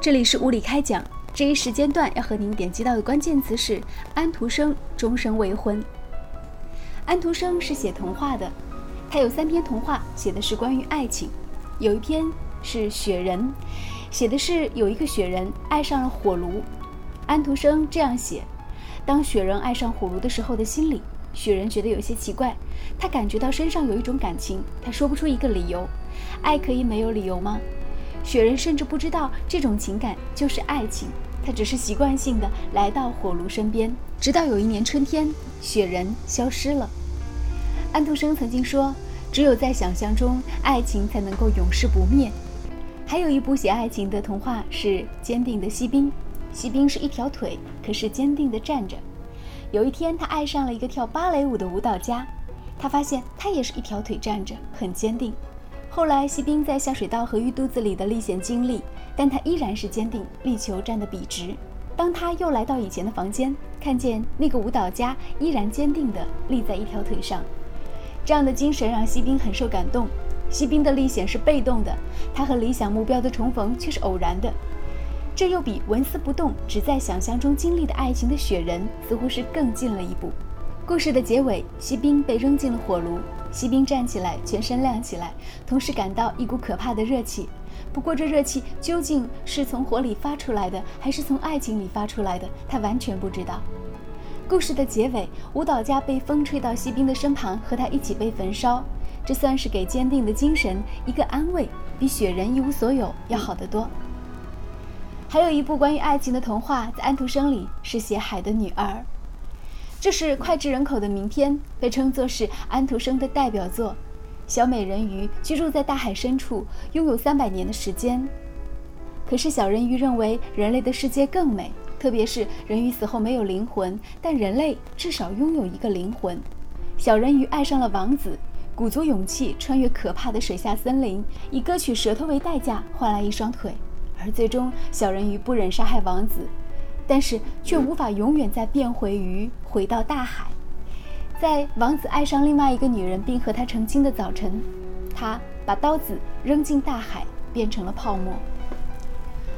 这里是物理开讲，这一时间段要和您点击到的关键词是安徒生终身未婚。安徒生是写童话的，他有三篇童话写的是关于爱情，有一篇是《雪人》，写的是有一个雪人爱上了火炉。安徒生这样写：当雪人爱上火炉的时候的心理，雪人觉得有些奇怪，他感觉到身上有一种感情，他说不出一个理由。爱可以没有理由吗？雪人甚至不知道这种情感就是爱情，他只是习惯性的来到火炉身边。直到有一年春天，雪人消失了。安徒生曾经说：“只有在想象中，爱情才能够永世不灭。”还有一部写爱情的童话是《坚定的锡兵》，锡兵是一条腿，可是坚定地站着。有一天，他爱上了一个跳芭蕾舞的舞蹈家，他发现他也是一条腿站着，很坚定。后来，锡兵在下水道和鱼肚子里的历险经历，但他依然是坚定，力求站得笔直。当他又来到以前的房间，看见那个舞蹈家依然坚定地立在一条腿上，这样的精神让锡兵很受感动。锡兵的历险是被动的，他和理想目标的重逢却是偶然的，这又比纹丝不动、只在想象中经历的爱情的雪人似乎是更近了一步。故事的结尾，锡兵被扔进了火炉。锡兵站起来，全身亮起来，同时感到一股可怕的热气。不过，这热气究竟是从火里发出来的，还是从爱情里发出来的，他完全不知道。故事的结尾，舞蹈家被风吹到锡兵的身旁，和他一起被焚烧。这算是给坚定的精神一个安慰，比雪人一无所有要好得多。还有一部关于爱情的童话，在安徒生里是写海的女儿。这是脍炙人口的名篇，被称作是安徒生的代表作。小美人鱼居住在大海深处，拥有三百年的时间。可是小人鱼认为人类的世界更美，特别是人鱼死后没有灵魂，但人类至少拥有一个灵魂。小人鱼爱上了王子，鼓足勇气穿越可怕的水下森林，以割取舌头为代价换来一双腿。而最终，小人鱼不忍杀害王子。但是却无法永远再变回鱼，回到大海。在王子爱上另外一个女人并和她成亲的早晨，他把刀子扔进大海，变成了泡沫。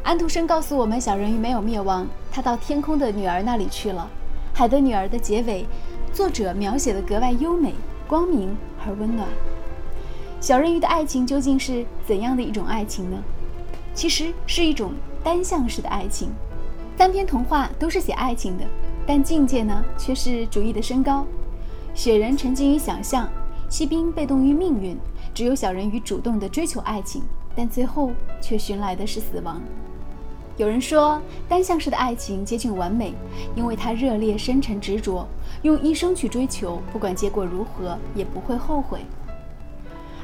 安徒生告诉我们，小人鱼没有灭亡，他到天空的女儿那里去了。海的女儿的结尾，作者描写的格外优美、光明而温暖。小人鱼的爱情究竟是怎样的一种爱情呢？其实是一种单向式的爱情。三篇童话都是写爱情的，但境界呢却是主义的升高。雪人沉浸于想象，锡兵被动于命运，只有小人鱼主动地追求爱情，但最后却寻来的是死亡。有人说，单向式的爱情接近完美，因为它热烈、深沉、执着，用一生去追求，不管结果如何，也不会后悔。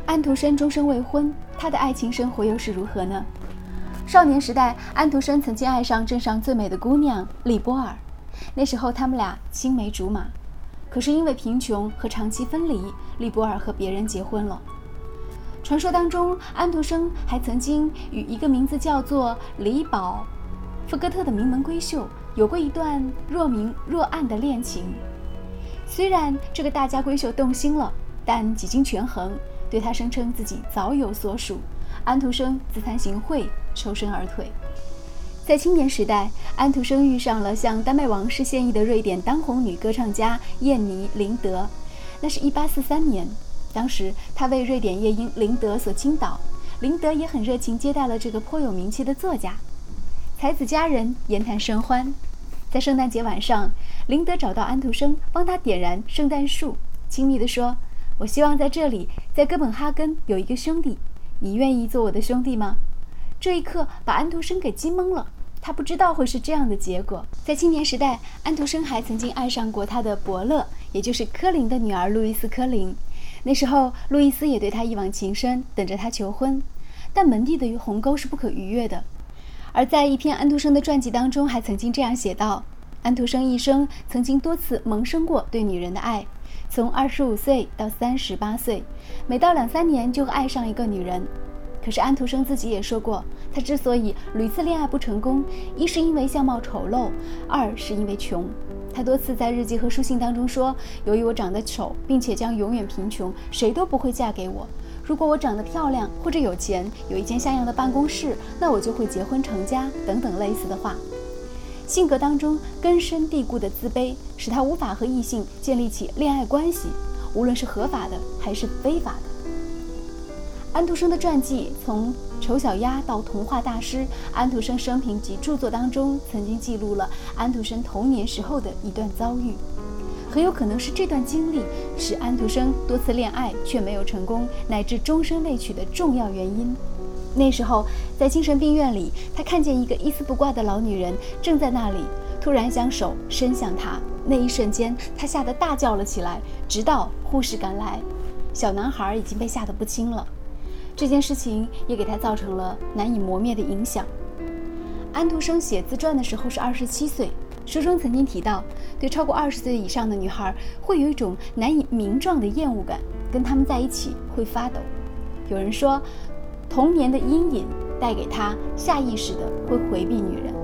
安徒生终身未婚，他的爱情生活又是如何呢？少年时代，安徒生曾经爱上镇上最美的姑娘利波尔。那时候，他们俩青梅竹马。可是因为贫穷和长期分离，利波尔和别人结婚了。传说当中，安徒生还曾经与一个名字叫做李宝·福格特的名门闺秀有过一段若明若暗的恋情。虽然这个大家闺秀动心了，但几经权衡，对他声称自己早有所属。安徒生自惭形秽。抽身而退。在青年时代，安徒生遇上了向丹麦王室献艺的瑞典当红女歌唱家燕妮·林德。那是一八四三年，当时他为瑞典夜莺林德所倾倒，林德也很热情接待了这个颇有名气的作家。才子佳人，言谈甚欢。在圣诞节晚上，林德找到安徒生，帮他点燃圣诞树，亲密地说：“我希望在这里，在哥本哈根有一个兄弟，你愿意做我的兄弟吗？”这一刻把安徒生给惊懵了，他不知道会是这样的结果。在青年时代，安徒生还曾经爱上过他的伯乐，也就是柯林的女儿路易斯·柯林。那时候，路易斯也对他一往情深，等着他求婚。但门第的鸿沟是不可逾越的。而在一篇安徒生的传记当中，还曾经这样写道：安徒生一生曾经多次萌生过对女人的爱，从二十五岁到三十八岁，每到两三年就会爱上一个女人。可是安徒生自己也说过，他之所以屡次恋爱不成功，一是因为相貌丑陋，二是因为穷。他多次在日记和书信当中说：“由于我长得丑，并且将永远贫穷，谁都不会嫁给我。如果我长得漂亮或者有钱，有一间像样的办公室，那我就会结婚成家等等类似的话。性格当中根深蒂固的自卑，使他无法和异性建立起恋爱关系，无论是合法的还是非法的。安徒生的传记从《丑小鸭》到童话大师，安徒生生平及著作当中曾经记录了安徒生童年时候的一段遭遇。很有可能是这段经历使安徒生多次恋爱却没有成功，乃至终身未娶的重要原因。那时候在精神病院里，他看见一个一丝不挂的老女人正在那里，突然将手伸向他，那一瞬间他吓得大叫了起来。直到护士赶来，小男孩已经被吓得不轻了。这件事情也给他造成了难以磨灭的影响。安徒生写自传的时候是二十七岁。书中曾经提到，对超过二十岁以上的女孩会有一种难以名状的厌恶感，跟他们在一起会发抖。有人说，童年的阴影带给他下意识的会回避女人。